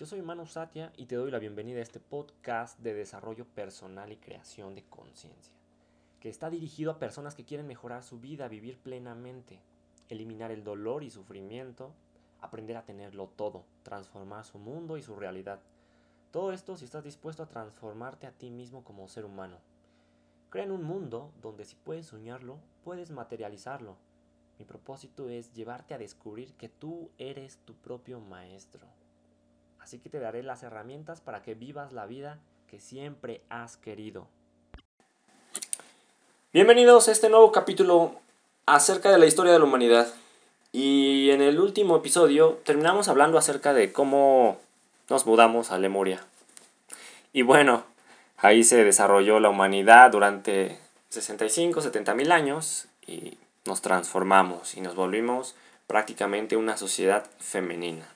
Yo soy Manu Satya y te doy la bienvenida a este podcast de desarrollo personal y creación de conciencia, que está dirigido a personas que quieren mejorar su vida, vivir plenamente, eliminar el dolor y sufrimiento, aprender a tenerlo todo, transformar su mundo y su realidad. Todo esto si estás dispuesto a transformarte a ti mismo como ser humano. Crea en un mundo donde si puedes soñarlo, puedes materializarlo. Mi propósito es llevarte a descubrir que tú eres tu propio maestro. Así que te daré las herramientas para que vivas la vida que siempre has querido. Bienvenidos a este nuevo capítulo acerca de la historia de la humanidad. Y en el último episodio terminamos hablando acerca de cómo nos mudamos a Lemuria. Y bueno, ahí se desarrolló la humanidad durante 65, 70 mil años y nos transformamos y nos volvimos prácticamente una sociedad femenina.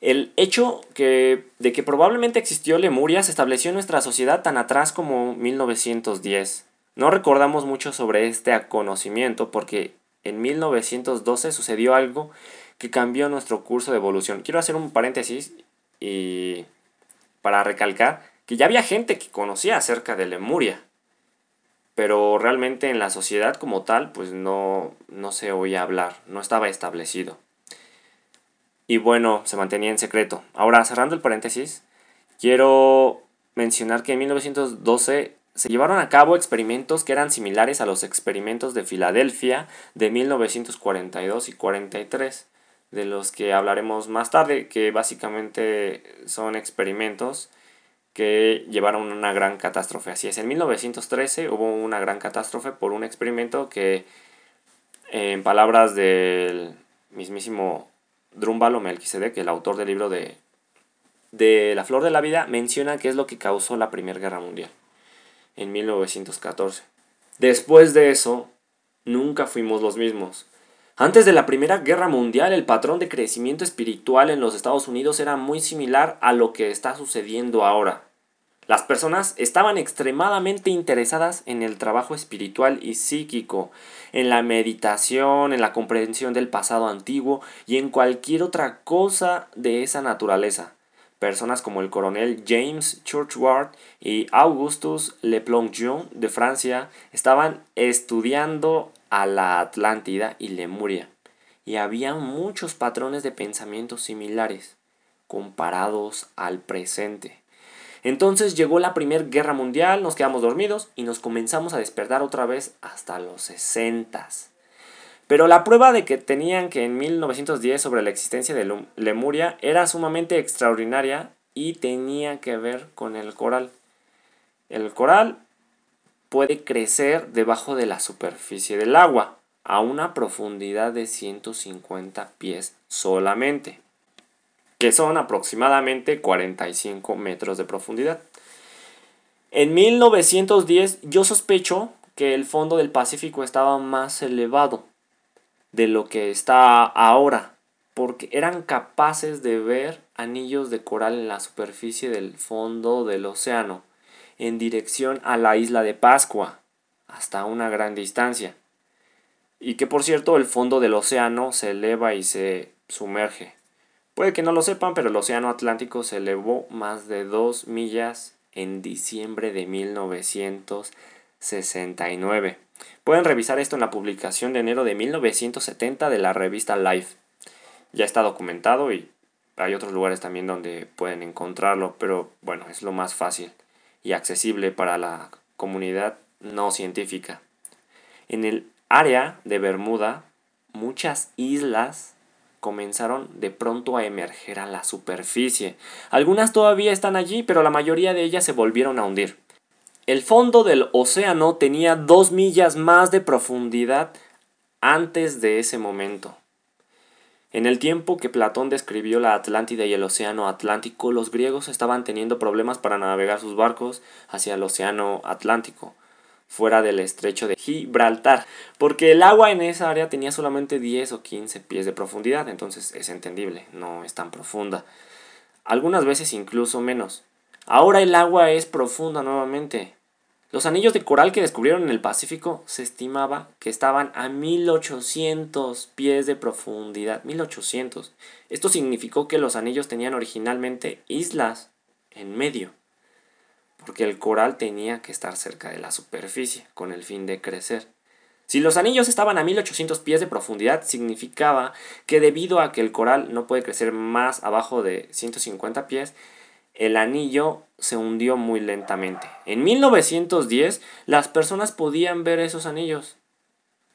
El hecho de que probablemente existió Lemuria se estableció en nuestra sociedad tan atrás como 1910. No recordamos mucho sobre este conocimiento porque en 1912 sucedió algo que cambió nuestro curso de evolución. Quiero hacer un paréntesis y para recalcar que ya había gente que conocía acerca de Lemuria, pero realmente en la sociedad como tal pues no, no se oía hablar, no estaba establecido. Y bueno, se mantenía en secreto. Ahora, cerrando el paréntesis, quiero mencionar que en 1912 se llevaron a cabo experimentos que eran similares a los experimentos de Filadelfia de 1942 y 43 de los que hablaremos más tarde, que básicamente son experimentos que llevaron a una gran catástrofe. Así es, en 1913 hubo una gran catástrofe por un experimento que, en palabras del mismísimo Drúmbalo Melquisedec, el autor del libro de, de La Flor de la Vida, menciona que es lo que causó la Primera Guerra Mundial en 1914. Después de eso, nunca fuimos los mismos. Antes de la Primera Guerra Mundial, el patrón de crecimiento espiritual en los Estados Unidos era muy similar a lo que está sucediendo ahora. Las personas estaban extremadamente interesadas en el trabajo espiritual y psíquico, en la meditación, en la comprensión del pasado antiguo y en cualquier otra cosa de esa naturaleza. Personas como el coronel James Churchward y Augustus Le Plongeon de Francia estaban estudiando a la Atlántida y Lemuria, y había muchos patrones de pensamiento similares, comparados al presente. Entonces llegó la Primera Guerra Mundial, nos quedamos dormidos y nos comenzamos a despertar otra vez hasta los 60. Pero la prueba de que tenían que en 1910 sobre la existencia de Lemuria era sumamente extraordinaria y tenía que ver con el coral. El coral puede crecer debajo de la superficie del agua a una profundidad de 150 pies solamente, que son aproximadamente 45 metros de profundidad. En 1910 yo sospecho que el fondo del Pacífico estaba más elevado de lo que está ahora, porque eran capaces de ver anillos de coral en la superficie del fondo del océano en dirección a la isla de Pascua, hasta una gran distancia. Y que por cierto el fondo del océano se eleva y se sumerge. Puede que no lo sepan, pero el océano Atlántico se elevó más de dos millas en diciembre de 1969. Pueden revisar esto en la publicación de enero de 1970 de la revista Life. Ya está documentado y hay otros lugares también donde pueden encontrarlo, pero bueno, es lo más fácil y accesible para la comunidad no científica. En el área de Bermuda, muchas islas comenzaron de pronto a emerger a la superficie. Algunas todavía están allí, pero la mayoría de ellas se volvieron a hundir. El fondo del océano tenía dos millas más de profundidad antes de ese momento. En el tiempo que Platón describió la Atlántida y el Océano Atlántico, los griegos estaban teniendo problemas para navegar sus barcos hacia el Océano Atlántico, fuera del estrecho de Gibraltar, porque el agua en esa área tenía solamente 10 o 15 pies de profundidad, entonces es entendible, no es tan profunda. Algunas veces incluso menos. Ahora el agua es profunda nuevamente. Los anillos de coral que descubrieron en el Pacífico se estimaba que estaban a 1800 pies de profundidad. 1800. Esto significó que los anillos tenían originalmente islas en medio, porque el coral tenía que estar cerca de la superficie con el fin de crecer. Si los anillos estaban a 1800 pies de profundidad, significaba que debido a que el coral no puede crecer más abajo de 150 pies, el anillo se hundió muy lentamente. En 1910 las personas podían ver esos anillos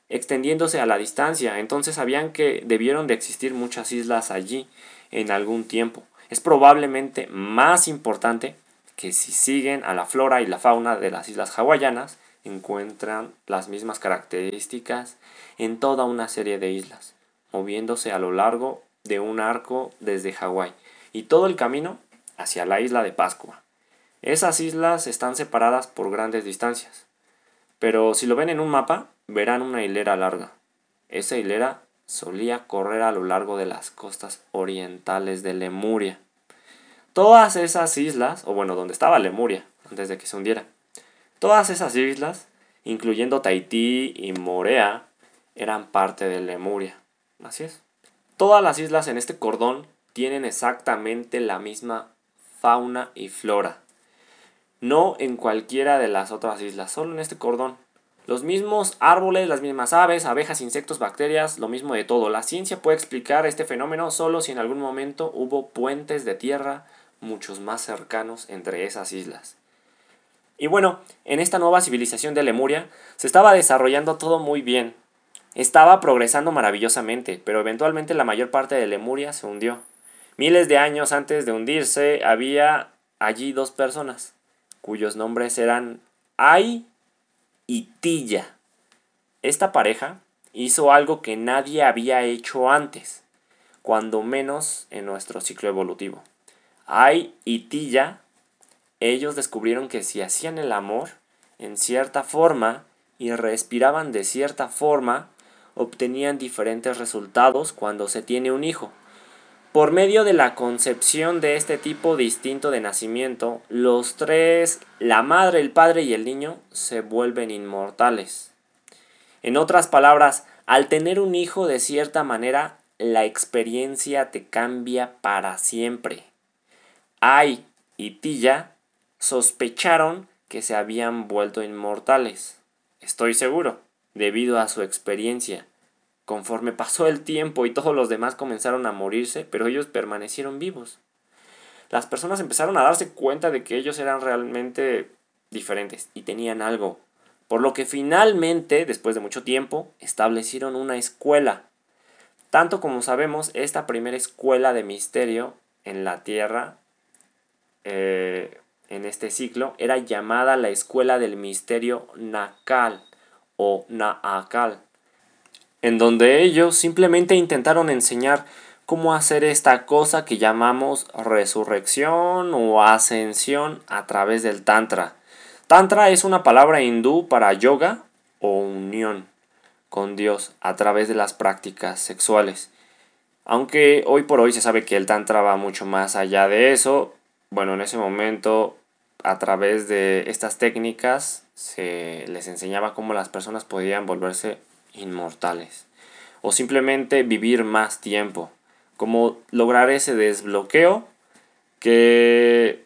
extendiéndose a la distancia, entonces sabían que debieron de existir muchas islas allí en algún tiempo. Es probablemente más importante que si siguen a la flora y la fauna de las islas hawaianas, encuentran las mismas características en toda una serie de islas, moviéndose a lo largo de un arco desde Hawái y todo el camino hacia la isla de Pascua. Esas islas están separadas por grandes distancias, pero si lo ven en un mapa, verán una hilera larga. Esa hilera solía correr a lo largo de las costas orientales de Lemuria. Todas esas islas, o bueno, donde estaba Lemuria, antes de que se hundiera, todas esas islas, incluyendo Tahití y Morea, eran parte de Lemuria. Así es. Todas las islas en este cordón tienen exactamente la misma fauna y flora. No en cualquiera de las otras islas, solo en este cordón. Los mismos árboles, las mismas aves, abejas, insectos, bacterias, lo mismo de todo. La ciencia puede explicar este fenómeno solo si en algún momento hubo puentes de tierra muchos más cercanos entre esas islas. Y bueno, en esta nueva civilización de Lemuria se estaba desarrollando todo muy bien. Estaba progresando maravillosamente, pero eventualmente la mayor parte de Lemuria se hundió. Miles de años antes de hundirse había allí dos personas, cuyos nombres eran Ai y Tilla. Esta pareja hizo algo que nadie había hecho antes, cuando menos en nuestro ciclo evolutivo. Ai y Tilla, ellos descubrieron que si hacían el amor en cierta forma y respiraban de cierta forma, obtenían diferentes resultados cuando se tiene un hijo. Por medio de la concepción de este tipo distinto de nacimiento, los tres, la madre, el padre y el niño, se vuelven inmortales. En otras palabras, al tener un hijo de cierta manera, la experiencia te cambia para siempre. Ai y Tilla sospecharon que se habían vuelto inmortales. Estoy seguro, debido a su experiencia. Conforme pasó el tiempo y todos los demás comenzaron a morirse, pero ellos permanecieron vivos. Las personas empezaron a darse cuenta de que ellos eran realmente diferentes y tenían algo, por lo que finalmente, después de mucho tiempo, establecieron una escuela. Tanto como sabemos, esta primera escuela de misterio en la Tierra, eh, en este ciclo, era llamada la Escuela del Misterio Nakal o Naakal en donde ellos simplemente intentaron enseñar cómo hacer esta cosa que llamamos resurrección o ascensión a través del Tantra. Tantra es una palabra hindú para yoga o unión con Dios a través de las prácticas sexuales. Aunque hoy por hoy se sabe que el Tantra va mucho más allá de eso, bueno, en ese momento a través de estas técnicas se les enseñaba cómo las personas podían volverse inmortales o simplemente vivir más tiempo, como lograr ese desbloqueo que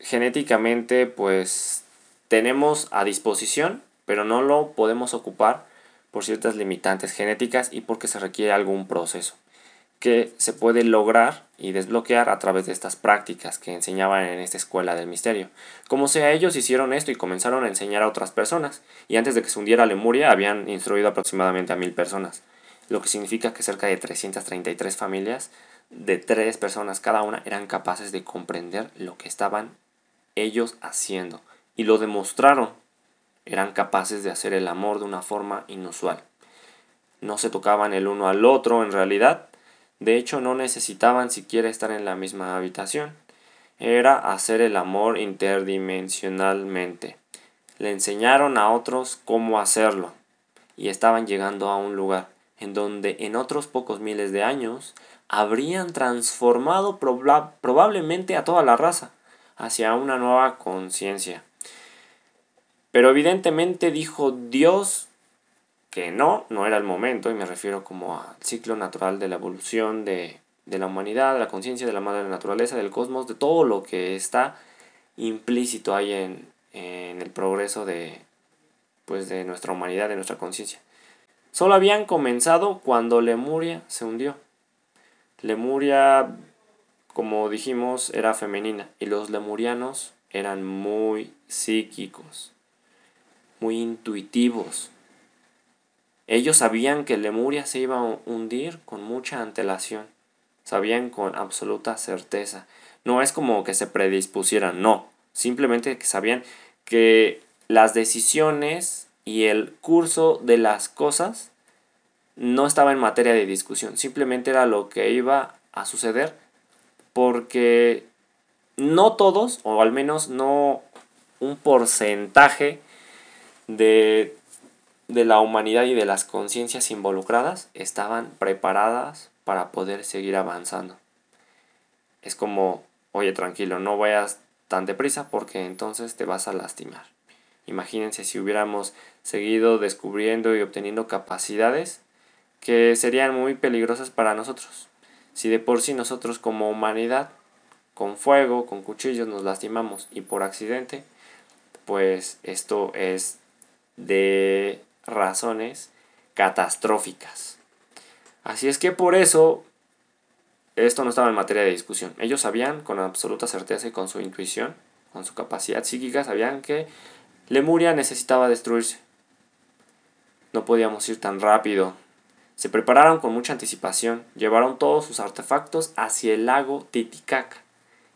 genéticamente pues tenemos a disposición, pero no lo podemos ocupar por ciertas limitantes genéticas y porque se requiere algún proceso que se puede lograr y desbloquear a través de estas prácticas que enseñaban en esta escuela del misterio. Como sea, ellos hicieron esto y comenzaron a enseñar a otras personas, y antes de que se hundiera Lemuria habían instruido aproximadamente a mil personas, lo que significa que cerca de 333 familias de tres personas cada una eran capaces de comprender lo que estaban ellos haciendo, y lo demostraron. Eran capaces de hacer el amor de una forma inusual. No se tocaban el uno al otro en realidad, de hecho, no necesitaban siquiera estar en la misma habitación. Era hacer el amor interdimensionalmente. Le enseñaron a otros cómo hacerlo. Y estaban llegando a un lugar en donde en otros pocos miles de años habrían transformado probablemente a toda la raza hacia una nueva conciencia. Pero evidentemente dijo Dios que no, no era el momento, y me refiero como al ciclo natural de la evolución de, de la humanidad, de la conciencia, de la madre naturaleza, del cosmos, de todo lo que está implícito ahí en, en el progreso de, pues, de nuestra humanidad, de nuestra conciencia. Solo habían comenzado cuando Lemuria se hundió. Lemuria, como dijimos, era femenina y los lemurianos eran muy psíquicos, muy intuitivos. Ellos sabían que Lemuria se iba a hundir con mucha antelación, sabían con absoluta certeza. No es como que se predispusieran, no, simplemente sabían que las decisiones y el curso de las cosas no estaba en materia de discusión, simplemente era lo que iba a suceder porque no todos, o al menos no un porcentaje de, de la humanidad y de las conciencias involucradas estaban preparadas para poder seguir avanzando. Es como, oye, tranquilo, no vayas tan deprisa porque entonces te vas a lastimar. Imagínense si hubiéramos seguido descubriendo y obteniendo capacidades que serían muy peligrosas para nosotros. Si de por sí nosotros como humanidad, con fuego, con cuchillos nos lastimamos y por accidente, pues esto es de razones catastróficas. Así es que por eso esto no estaba en materia de discusión. Ellos sabían con absoluta certeza y con su intuición, con su capacidad psíquica, sabían que Lemuria necesitaba destruirse. No podíamos ir tan rápido. Se prepararon con mucha anticipación, llevaron todos sus artefactos hacia el lago Titicaca,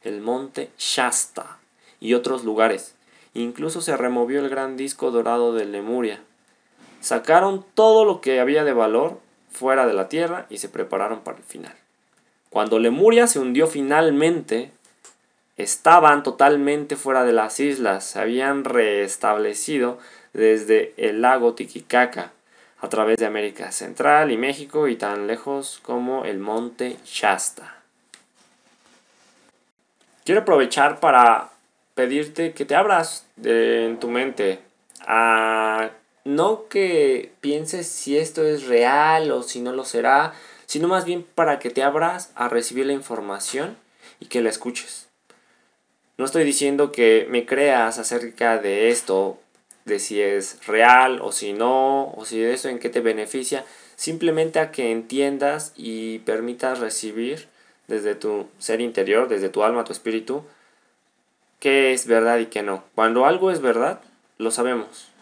el monte Shasta y otros lugares. Incluso se removió el gran disco dorado de Lemuria. Sacaron todo lo que había de valor fuera de la tierra y se prepararon para el final. Cuando Lemuria se hundió finalmente, estaban totalmente fuera de las islas, se habían restablecido desde el lago Titicaca a través de América Central y México y tan lejos como el monte Shasta. Quiero aprovechar para pedirte que te abras en tu mente a no que pienses si esto es real o si no lo será, sino más bien para que te abras a recibir la información y que la escuches. No estoy diciendo que me creas acerca de esto, de si es real o si no, o si eso en qué te beneficia, simplemente a que entiendas y permitas recibir desde tu ser interior, desde tu alma, tu espíritu, qué es verdad y qué no. Cuando algo es verdad, lo sabemos.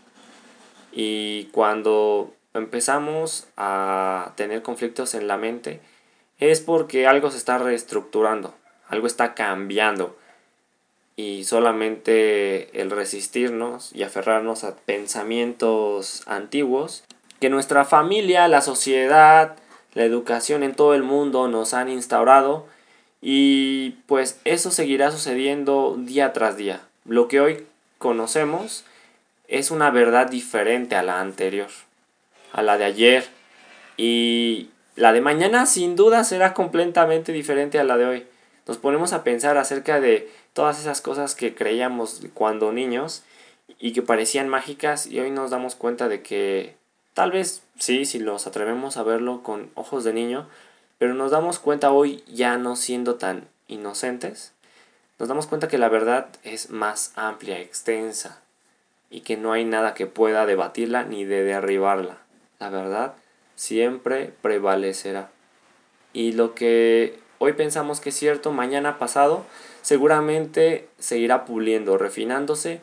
Y cuando empezamos a tener conflictos en la mente, es porque algo se está reestructurando, algo está cambiando. Y solamente el resistirnos y aferrarnos a pensamientos antiguos que nuestra familia, la sociedad, la educación en todo el mundo nos han instaurado y pues eso seguirá sucediendo día tras día. Lo que hoy conocemos es una verdad diferente a la anterior, a la de ayer. Y la de mañana sin duda será completamente diferente a la de hoy. Nos ponemos a pensar acerca de todas esas cosas que creíamos cuando niños y que parecían mágicas y hoy nos damos cuenta de que tal vez sí, si nos atrevemos a verlo con ojos de niño, pero nos damos cuenta hoy ya no siendo tan inocentes, nos damos cuenta que la verdad es más amplia, extensa, y que no hay nada que pueda debatirla ni de derribarla. La verdad siempre prevalecerá. Y lo que hoy pensamos que es cierto, mañana pasado, seguramente seguirá puliendo, refinándose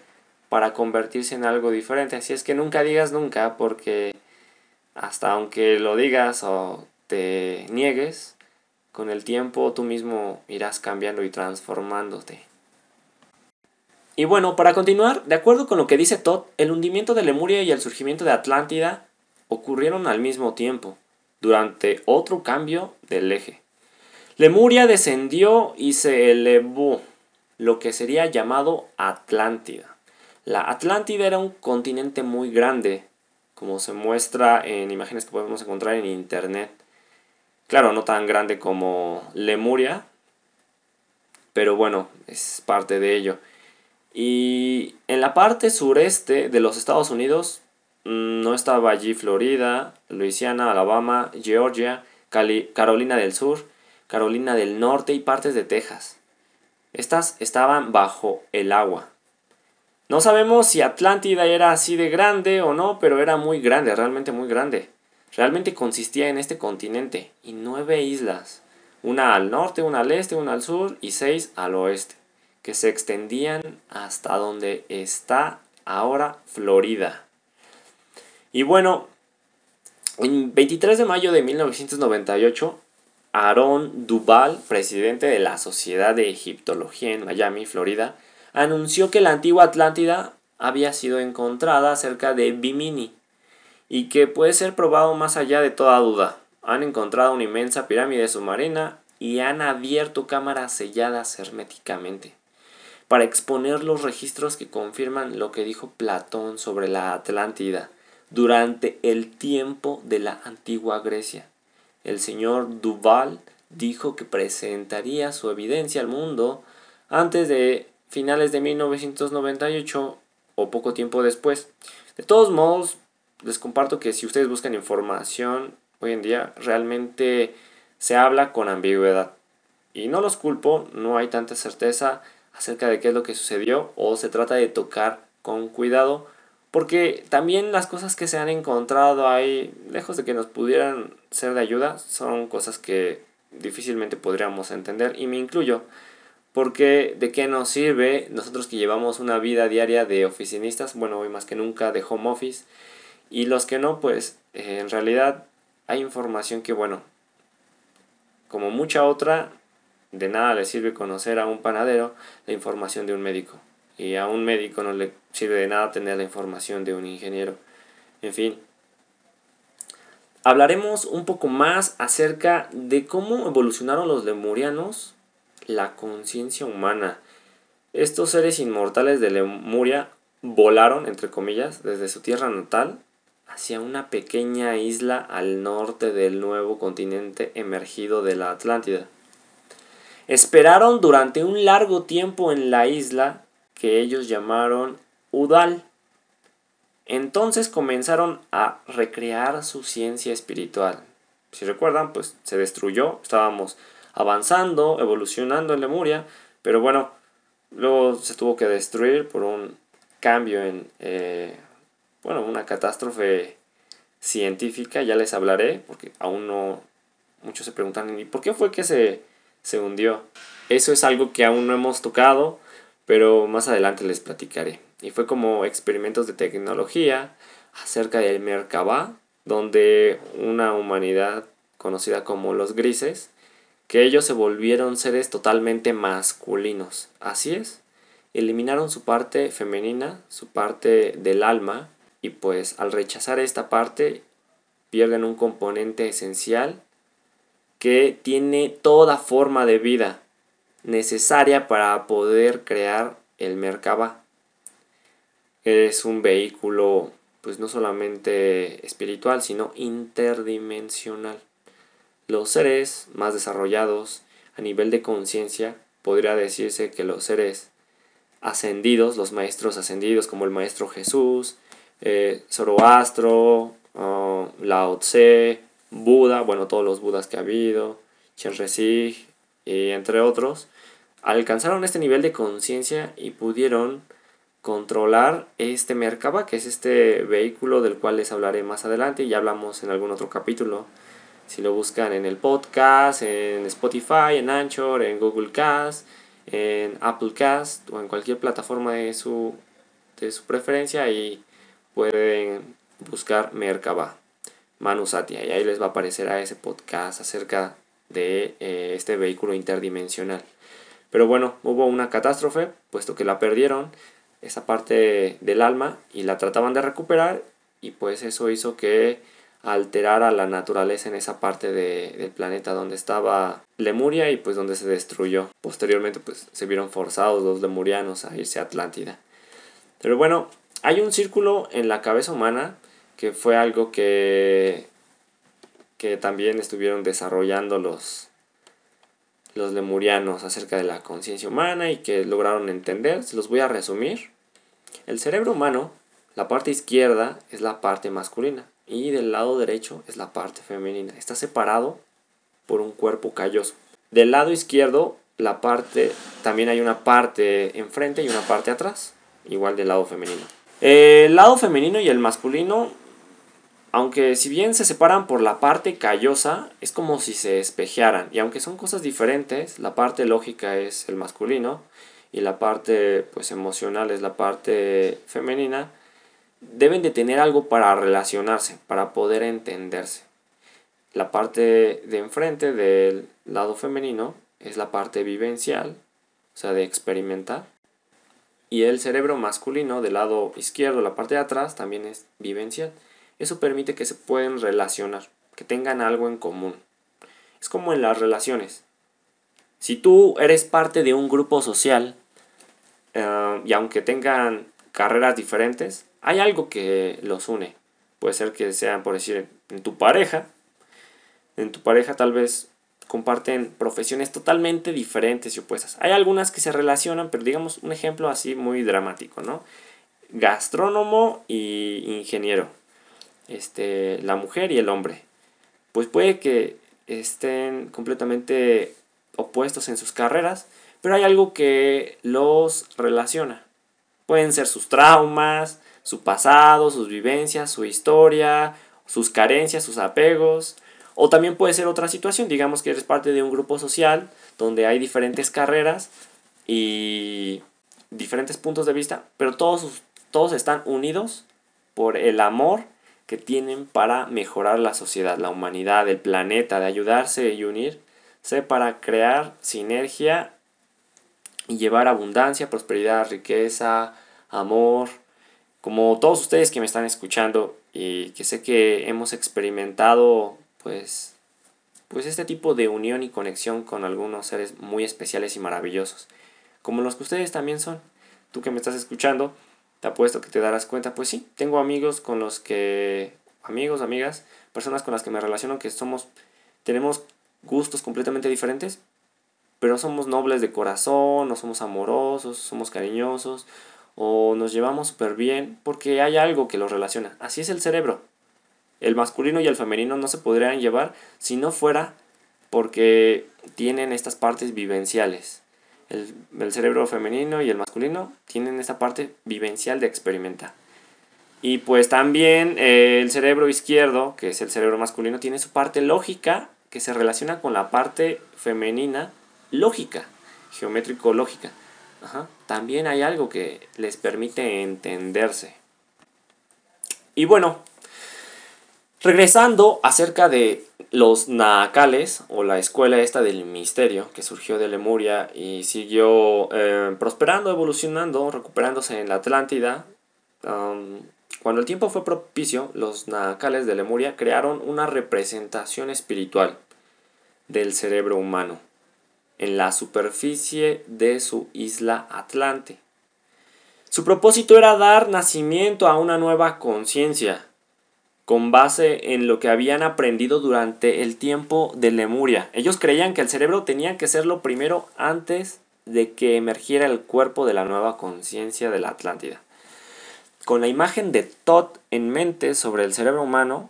para convertirse en algo diferente. Así es que nunca digas nunca, porque hasta aunque lo digas o te niegues, con el tiempo tú mismo irás cambiando y transformándote. Y bueno, para continuar, de acuerdo con lo que dice Todd, el hundimiento de Lemuria y el surgimiento de Atlántida ocurrieron al mismo tiempo, durante otro cambio del eje. Lemuria descendió y se elevó, lo que sería llamado Atlántida. La Atlántida era un continente muy grande, como se muestra en imágenes que podemos encontrar en internet. Claro, no tan grande como Lemuria, pero bueno, es parte de ello. Y en la parte sureste de los Estados Unidos mm, no estaba allí Florida, Luisiana, Alabama, Georgia, Carolina del Sur, Carolina del Norte y partes de Texas. Estas estaban bajo el agua. No sabemos si Atlántida era así de grande o no, pero era muy grande, realmente muy grande. Realmente consistía en este continente y nueve islas, una al norte, una al este, una al sur y seis al oeste, que se extendían hasta donde está ahora Florida. Y bueno, el 23 de mayo de 1998, Aaron Duval, presidente de la Sociedad de Egiptología en Miami, Florida, anunció que la antigua Atlántida había sido encontrada cerca de Bimini y que puede ser probado más allá de toda duda. Han encontrado una inmensa pirámide submarina y han abierto cámaras selladas herméticamente para exponer los registros que confirman lo que dijo Platón sobre la Atlántida durante el tiempo de la antigua Grecia. El señor Duval dijo que presentaría su evidencia al mundo antes de finales de 1998 o poco tiempo después. De todos modos, les comparto que si ustedes buscan información hoy en día, realmente se habla con ambigüedad. Y no los culpo, no hay tanta certeza acerca de qué es lo que sucedió o se trata de tocar con cuidado porque también las cosas que se han encontrado ahí, lejos de que nos pudieran ser de ayuda, son cosas que difícilmente podríamos entender y me incluyo. Porque de qué nos sirve nosotros que llevamos una vida diaria de oficinistas, bueno, hoy más que nunca de home office, y los que no, pues en realidad hay información que, bueno, como mucha otra, de nada le sirve conocer a un panadero la información de un médico. Y a un médico no le sirve de nada tener la información de un ingeniero. En fin. Hablaremos un poco más acerca de cómo evolucionaron los lemurianos la conciencia humana. Estos seres inmortales de Lemuria volaron, entre comillas, desde su tierra natal hacia una pequeña isla al norte del nuevo continente emergido de la Atlántida. Esperaron durante un largo tiempo en la isla que ellos llamaron Udal. Entonces comenzaron a recrear su ciencia espiritual. Si recuerdan, pues se destruyó, estábamos avanzando, evolucionando en Lemuria, pero bueno, luego se tuvo que destruir por un cambio en, eh, bueno, una catástrofe científica, ya les hablaré, porque aún no, muchos se preguntan, ¿y por qué fue que se, se hundió? Eso es algo que aún no hemos tocado, pero más adelante les platicaré. Y fue como experimentos de tecnología acerca del Merkabah, donde una humanidad conocida como los grises que ellos se volvieron seres totalmente masculinos. Así es, eliminaron su parte femenina, su parte del alma, y pues al rechazar esta parte pierden un componente esencial que tiene toda forma de vida necesaria para poder crear el Merkaba. Es un vehículo pues no solamente espiritual, sino interdimensional. Los seres más desarrollados a nivel de conciencia, podría decirse que los seres ascendidos, los maestros ascendidos como el maestro Jesús, eh, Zoroastro, uh, Lao Tse, Buda, bueno, todos los Budas que ha habido, Chenrezig, y entre otros, alcanzaron este nivel de conciencia y pudieron controlar este Merkaba, que es este vehículo del cual les hablaré más adelante y ya hablamos en algún otro capítulo. Si lo buscan en el podcast, en Spotify, en Anchor, en Google Cast, en Apple Cast o en cualquier plataforma de su, de su preferencia, y pueden buscar Merkaba, Manusatia, y ahí les va a aparecer a ese podcast acerca de eh, este vehículo interdimensional. Pero bueno, hubo una catástrofe, puesto que la perdieron, esa parte del alma, y la trataban de recuperar, y pues eso hizo que alterar a la naturaleza en esa parte de, del planeta donde estaba Lemuria y pues donde se destruyó. Posteriormente pues se vieron forzados los lemurianos a irse a Atlántida. Pero bueno, hay un círculo en la cabeza humana que fue algo que, que también estuvieron desarrollando los, los lemurianos acerca de la conciencia humana y que lograron entender. Se los voy a resumir. El cerebro humano, la parte izquierda es la parte masculina y del lado derecho es la parte femenina. Está separado por un cuerpo calloso. Del lado izquierdo, la parte, también hay una parte enfrente y una parte atrás, igual del lado femenino. El lado femenino y el masculino aunque si bien se separan por la parte callosa, es como si se espejearan. Y aunque son cosas diferentes, la parte lógica es el masculino y la parte pues emocional es la parte femenina, deben de tener algo para relacionarse, para poder entenderse. La parte de enfrente del lado femenino es la parte vivencial, o sea, de experimentar. Y el cerebro masculino del lado izquierdo, la parte de atrás, también es vivencial. Eso permite que se pueden relacionar, que tengan algo en común. Es como en las relaciones. Si tú eres parte de un grupo social eh, y aunque tengan carreras diferentes, hay algo que los une. Puede ser que sean, por decir, en tu pareja. En tu pareja tal vez comparten profesiones totalmente diferentes y opuestas. Hay algunas que se relacionan, pero digamos un ejemplo así muy dramático, ¿no? Gastrónomo y ingeniero este, la mujer y el hombre. Pues puede que estén completamente opuestos en sus carreras, pero hay algo que los relaciona. Pueden ser sus traumas, su pasado, sus vivencias, su historia, sus carencias, sus apegos. O también puede ser otra situación, digamos que eres parte de un grupo social donde hay diferentes carreras y diferentes puntos de vista, pero todos, todos están unidos por el amor que tienen para mejorar la sociedad, la humanidad, el planeta, de ayudarse y unirse para crear sinergia y llevar abundancia, prosperidad, riqueza, amor. Como todos ustedes que me están escuchando y que sé que hemos experimentado pues pues este tipo de unión y conexión con algunos seres muy especiales y maravillosos, como los que ustedes también son. Tú que me estás escuchando, te apuesto que te darás cuenta, pues sí, tengo amigos con los que, amigos, amigas, personas con las que me relaciono que somos, tenemos gustos completamente diferentes, pero somos nobles de corazón, no somos amorosos, somos cariñosos, o nos llevamos súper bien, porque hay algo que los relaciona. Así es el cerebro. El masculino y el femenino no se podrían llevar si no fuera porque tienen estas partes vivenciales el, cerebro femenino y el masculino tienen esa parte vivencial de experimentar. Y pues también eh, el cerebro izquierdo, que es el cerebro masculino, tiene su parte lógica que se relaciona con la parte femenina lógica, geométrico-lógica. También hay algo que les permite entenderse. Y bueno, regresando acerca de los Naakales, o la escuela esta del misterio, que surgió de Lemuria y siguió eh, prosperando, evolucionando, recuperándose en la Atlántida. cuando el tiempo fue propicio, los Naakales de Lemuria crearon una representación espiritual del cerebro humano en la superficie de su isla Atlante. Su propósito era dar nacimiento a una nueva conciencia, con base en lo que habían aprendido durante el tiempo de Lemuria. Ellos creían que el cerebro tenía que ser lo primero antes de que emergiera el cuerpo de la nueva conciencia de la Atlántida. Con la imagen de Todd en mente sobre el cerebro humano,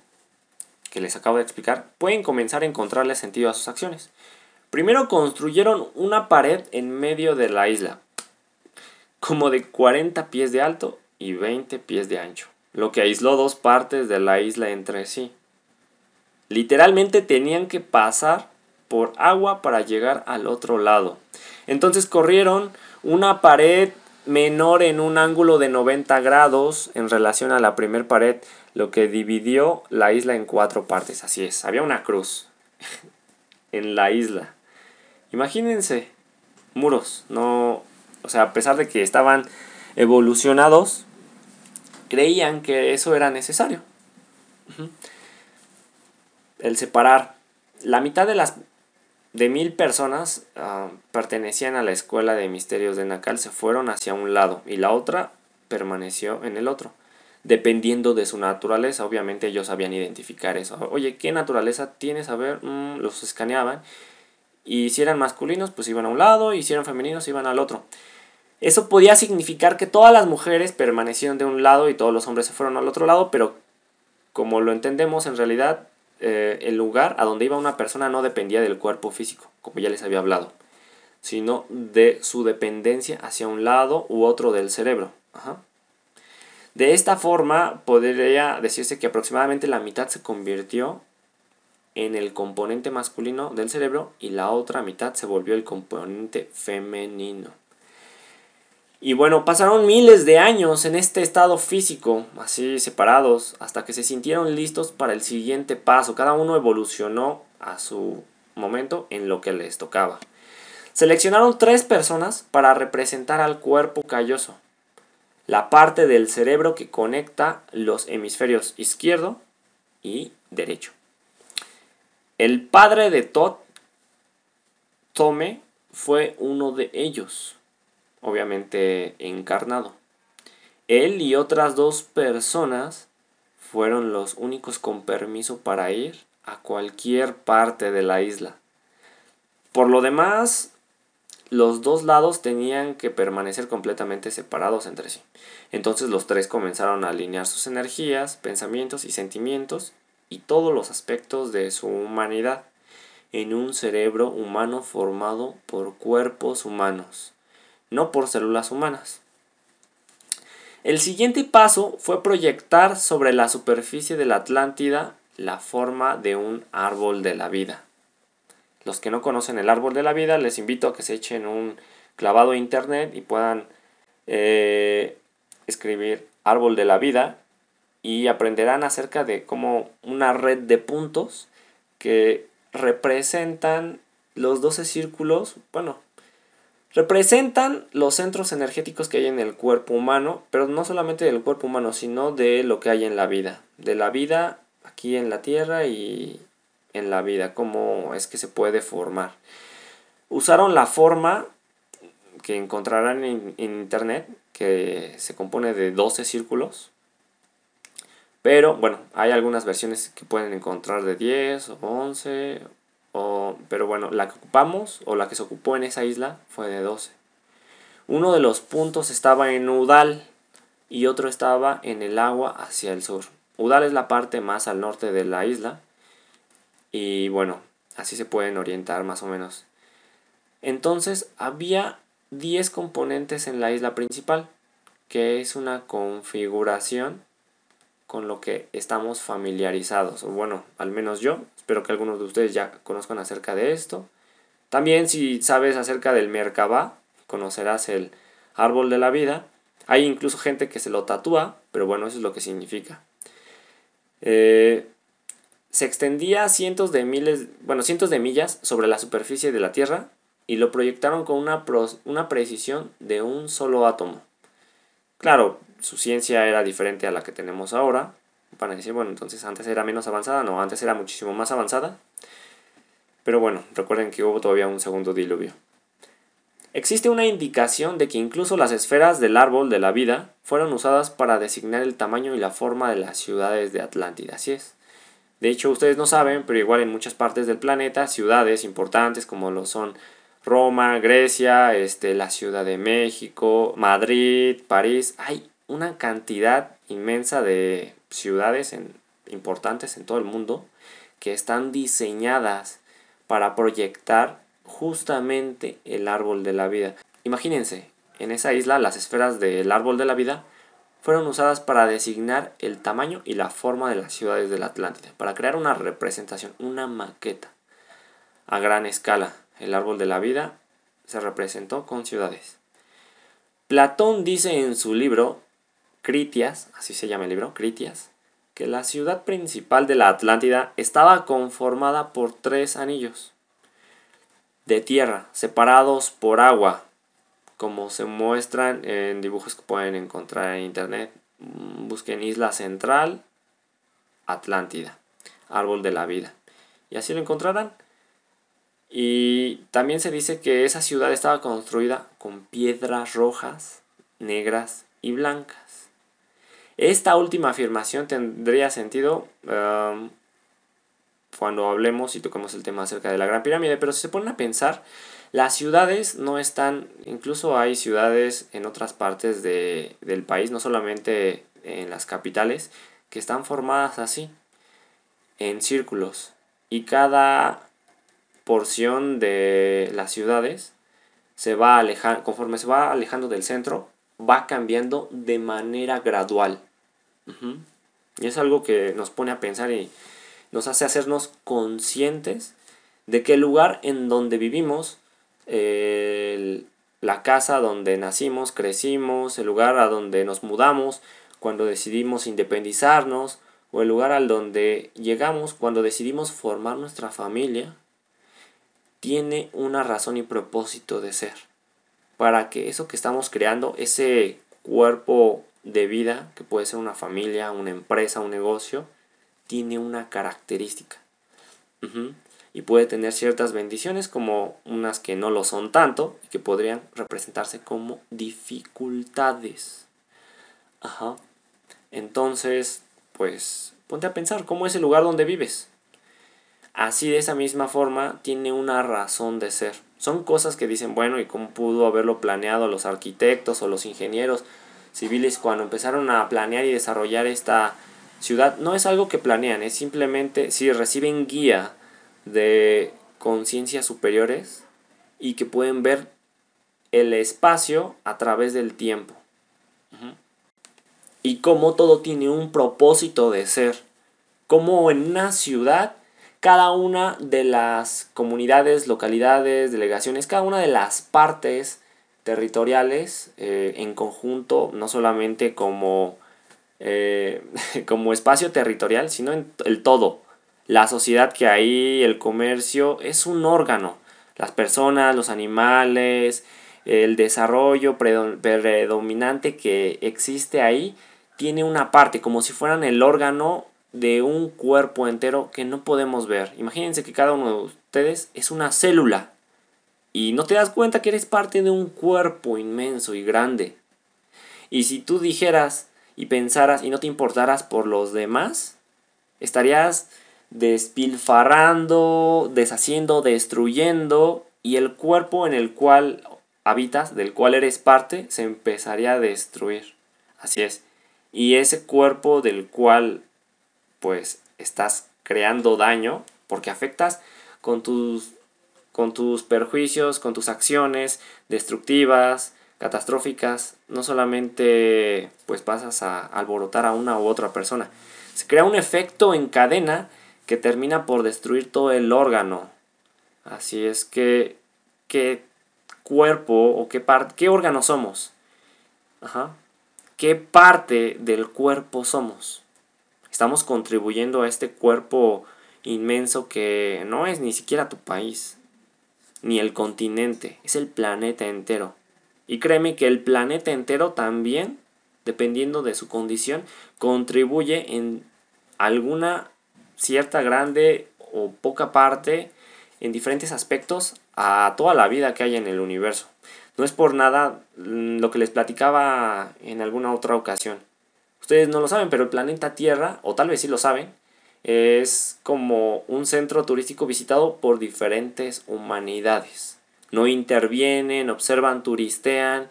que les acabo de explicar, pueden comenzar a encontrarle sentido a sus acciones. Primero construyeron una pared en medio de la isla, como de 40 pies de alto y 20 pies de ancho lo que aisló dos partes de la isla entre sí. Literalmente tenían que pasar por agua para llegar al otro lado. Entonces corrieron una pared menor en un ángulo de 90 grados en relación a la primera pared, lo que dividió la isla en cuatro partes. Así es, había una cruz en la isla. Imagínense, muros, no, o sea, a pesar de que estaban evolucionados, creían que eso era necesario. El separar. La mitad de las de mil personas uh, pertenecían a la escuela de misterios de Nacal se fueron hacia un lado y la otra permaneció en el otro. Dependiendo de su naturaleza, obviamente ellos sabían identificar eso. Oye, ¿qué naturaleza tienes? A ver, mm, los escaneaban Y si eran masculinos, pues iban a un lado, y si eran femeninos, iban al otro. Eso podía significar que todas las mujeres permanecieron de un lado y todos los hombres se fueron al otro lado, pero como lo entendemos, en realidad eh, el lugar a donde iba una persona no dependía del cuerpo físico, como ya les había hablado, sino de su dependencia hacia un lado u otro del cerebro. De esta forma, podría decirse que aproximadamente la mitad se convirtió en el componente masculino del cerebro y la otra mitad se volvió el componente femenino. Y bueno, pasaron miles de años en este estado físico, así separados, hasta que se sintieron listos para el siguiente paso. Cada uno evolucionó a su momento en lo que les tocaba. Seleccionaron tres personas para representar al cuerpo calloso, la parte del cerebro que conecta los hemisferios izquierdo y derecho. El padre de Todd, Tome, fue uno de ellos obviamente encarnado. Él y otras dos personas fueron los únicos con permiso para ir a cualquier parte de la isla. Por lo demás, los dos lados tenían que permanecer completamente separados entre sí. Entonces los tres comenzaron a alinear sus energías, pensamientos y sentimientos y todos los aspectos de su humanidad en un cerebro humano formado por cuerpos humanos no por células humanas. El siguiente paso fue proyectar sobre la superficie de la Atlántida la forma de un árbol de la vida. Los que no conocen el árbol de la vida, les invito a que se echen un clavado a internet y puedan eh, escribir árbol de la vida y aprenderán acerca de cómo una red de puntos que representan los 12 círculos, bueno, representan los centros energéticos que hay en el cuerpo humano, pero no solamente del cuerpo humano, sino de lo que hay en la vida, de la vida aquí en la Tierra y en la vida, cómo es que se puede formar. Usaron la forma que encontrarán en, internet, que se compone de 12 círculos, pero bueno, hay algunas versiones que pueden encontrar de 10 o 11 pero bueno, la que ocupamos o la que se ocupó en esa isla fue de 12. Uno de los puntos estaba en Udal y otro estaba en el agua hacia el sur. Udal es la parte más al norte de la isla y bueno, así se pueden orientar más o menos. Entonces había 10 componentes en la isla principal, que es una configuración con lo que estamos familiarizados, o bueno, al menos yo, espero que algunos de ustedes ya conozcan acerca de esto. También si sabes acerca del Merkabah, conocerás el árbol de la vida. Hay incluso gente que se lo tatúa, pero bueno, eso es lo que significa. Eh, se extendía cientos de miles, bueno, cientos de millas sobre la superficie de la Tierra y lo proyectaron con una, una precisión de un solo átomo. Claro, su ciencia era diferente a la que tenemos ahora. Van a decir, bueno, entonces antes era menos avanzada. No, antes era muchísimo más avanzada. Pero bueno, recuerden que hubo todavía un segundo diluvio. Existe una indicación de que incluso las esferas del árbol de la vida fueron usadas para designar el tamaño y la forma de las ciudades de Atlántida. Así es. De hecho, ustedes no saben, pero igual en muchas partes del planeta, ciudades importantes como lo son Roma, Grecia, este, la Ciudad de México, Madrid, París, hay una cantidad inmensa de ciudades importantes en todo el mundo que están diseñadas para proyectar justamente el árbol de la vida. Imagínense, en esa isla las esferas del árbol de la vida fueron usadas para designar el tamaño y la forma de las ciudades de la Atlántida, para crear una representación, una maqueta a gran escala. El árbol de la vida se representó con ciudades. Platón dice en su libro Critias, así se llama el libro, Critias, que la ciudad principal de la Atlántida estaba conformada por tres anillos de tierra, separados por agua, como se muestran en dibujos que pueden encontrar en internet. Mm, busquen Isla Central, Atlántida, Árbol de la Vida. Y así lo encontrarán. Y también se dice que esa ciudad estaba construida con piedras rojas, negras y blancas. Esta última afirmación tendría sentido um, cuando hablemos y toquemos el tema acerca de la Gran Pirámide, pero si se ponen a pensar, las ciudades no están, incluso hay ciudades en otras partes de, del país, no solamente en las capitales, que están formadas así, en círculos. Y cada porción de las ciudades se va alejando, conforme se va alejando del centro, va cambiando de manera gradual. Y es algo que nos pone a pensar y nos hace hacernos conscientes de que el lugar en donde vivimos la casa donde nacimos, crecimos, el lugar a donde nos mudamos cuando decidimos independizarnos, o el lugar al donde llegamos cuando decidimos formar nuestra familia, tiene una razón y propósito de ser. Para que eso que estamos creando, ese cuerpo de vida, que puede ser una familia, una empresa, un negocio, tiene una característica y puede tener ciertas bendiciones como unas que no lo son tanto que podrían representarse como dificultades. Ajá. Entonces, pues ponte a pensar cómo es el lugar donde vives. Así de esa misma forma tiene una razón de ser. Son cosas que dicen, bueno, ¿y cómo pudo haberlo planeado los arquitectos o los ingenieros civiles cuando empezaron a planear y desarrollar esta ciudad? No es algo que planean, es simplemente si reciben guía de conciencias superiores y que pueden ver el espacio a través del tiempo. Y cómo todo tiene un propósito de ser. Como en una ciudad, cada una de las comunidades, localidades, delegaciones, cada una de las partes territoriales eh, en conjunto, no solamente como, eh, como espacio territorial, sino en el todo la sociedad que hay, el comercio, es un órgano. Las personas, los animales, el desarrollo predominante que existe ahí, tiene una parte, como si fueran el órgano de un cuerpo entero que no podemos ver. Imagínense que cada uno de ustedes es una célula y no te das cuenta que eres parte de un cuerpo inmenso y grande. Y si tú dijeras y pensaras y no te importaras por los demás, estarías despilfarrando, deshaciendo, destruyendo, y el cuerpo en el cual habitas, del cual eres parte, se empezaría a destruir. Así es. Y ese cuerpo del cual pues estás creando daño, porque afectas con tus, con tus perjuicios, con tus acciones destructivas, catastróficas, no solamente pues pasas a alborotar a una u otra persona. Se crea un efecto en cadena que termina por destruir todo el órgano. Así es que, ¿qué cuerpo o qué, parte, qué órgano somos? Ajá. ¿Qué parte del cuerpo somos? Estamos contribuyendo a este cuerpo inmenso que no es ni siquiera tu país, ni el continente, es el planeta entero. Y créeme que el planeta entero también, dependiendo de su condición, contribuye en alguna cierta grande o poca parte en diferentes aspectos a toda la vida que hay en el universo. No es por nada mm, lo que les platicaba en alguna otra ocasión. Ustedes no lo saben, pero el planeta Tierra, o tal vez sí lo saben, es como un centro turístico visitado por diferentes humanidades. No intervienen, observan, turistean,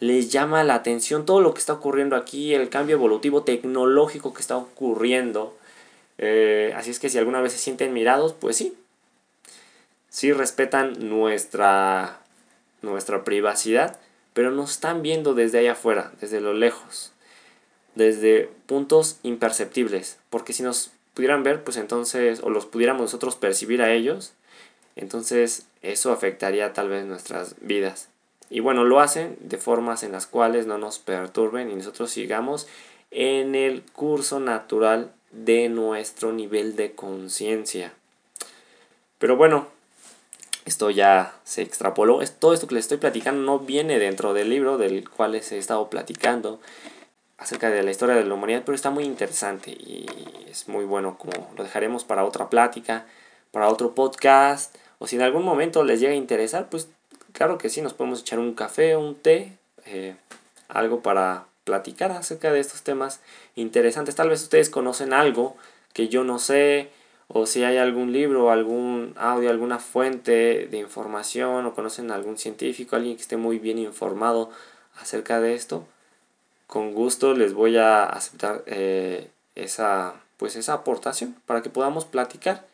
les llama la atención todo lo que está ocurriendo aquí, el cambio evolutivo tecnológico que está ocurriendo, eh, así es que si alguna vez se sienten mirados, pues sí. Sí respetan nuestra, nuestra privacidad, pero nos están viendo desde allá afuera, desde lo lejos, desde puntos imperceptibles. Porque si nos pudieran ver, pues entonces, o los pudiéramos nosotros percibir a ellos, entonces eso afectaría tal vez nuestras vidas. Y bueno, lo hacen de formas en las cuales no nos perturben y nosotros sigamos en el curso natural de nuestro nivel de conciencia. Pero bueno, esto ya se extrapoló. Todo esto que les estoy platicando no viene dentro del libro del cual les he estado platicando acerca de la historia de la humanidad, pero está muy interesante y es muy bueno como lo dejaremos para otra plática, para otro podcast, o si en algún momento les llega a interesar, pues claro que sí, nos podemos echar un café, un té, eh, algo para platicar acerca de estos temas interesantes. Tal vez ustedes conocen algo que yo no sé o si hay algún libro, algún audio, alguna fuente de información o conocen a algún científico, alguien que esté muy bien informado acerca de esto, con gusto les voy a aceptar eh, esa, pues esa aportación para que podamos platicar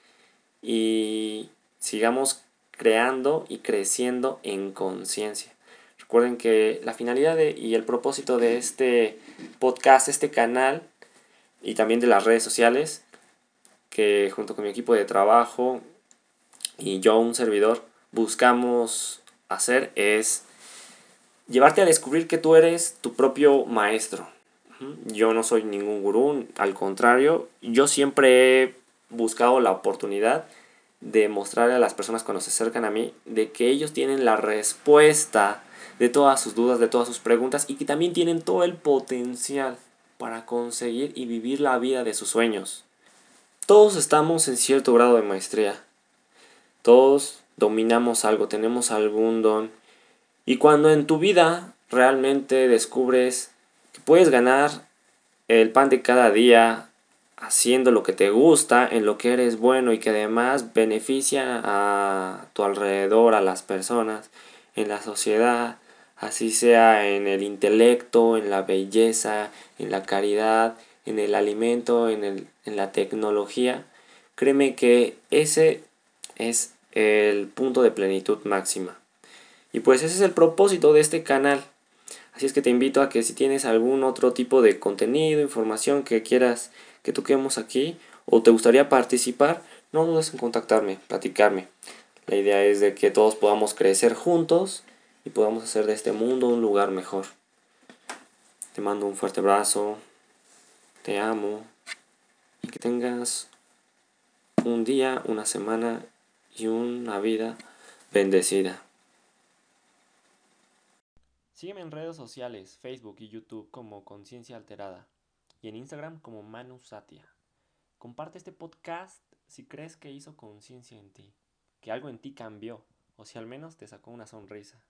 y sigamos creando y creciendo en conciencia. Recuerden que la finalidad y el propósito de este podcast, este canal y también de las redes sociales, que junto con mi equipo de trabajo y yo, un servidor, buscamos hacer es llevarte a descubrir que tú eres tu propio maestro. Yo no soy ningún gurú, al contrario, yo siempre he buscado la oportunidad de mostrarle a las personas cuando se acercan a mí de que ellos tienen la respuesta de todas sus dudas, de todas sus preguntas y que también tienen todo el potencial para conseguir y vivir la vida de sus sueños. Todos estamos en cierto grado de maestría. Todos dominamos algo, tenemos algún don. Y cuando en tu vida realmente descubres que puedes ganar el pan de cada día haciendo lo que te gusta, en lo que eres bueno y que además beneficia a tu alrededor, a las personas, en la sociedad, así sea en el intelecto, en la belleza, en la caridad, en el alimento, en, el, en la tecnología, créeme que ese es el punto de plenitud máxima. Y pues ese es el propósito de este canal. Así es que te invito a que si tienes algún otro tipo de contenido, información que quieras que toquemos aquí o te gustaría participar, no dudes en contactarme, platicarme. La idea es de que todos podamos crecer juntos y podamos hacer de este mundo un lugar mejor. Te mando un fuerte abrazo, te amo y que tengas un día, una semana y una vida bendecida. Sígueme en redes sociales, Facebook y YouTube como Conciencia Alterada y en Instagram como Manu Satia. Comparte este podcast si crees que hizo conciencia en ti, que algo en ti cambió o si al menos te sacó una sonrisa.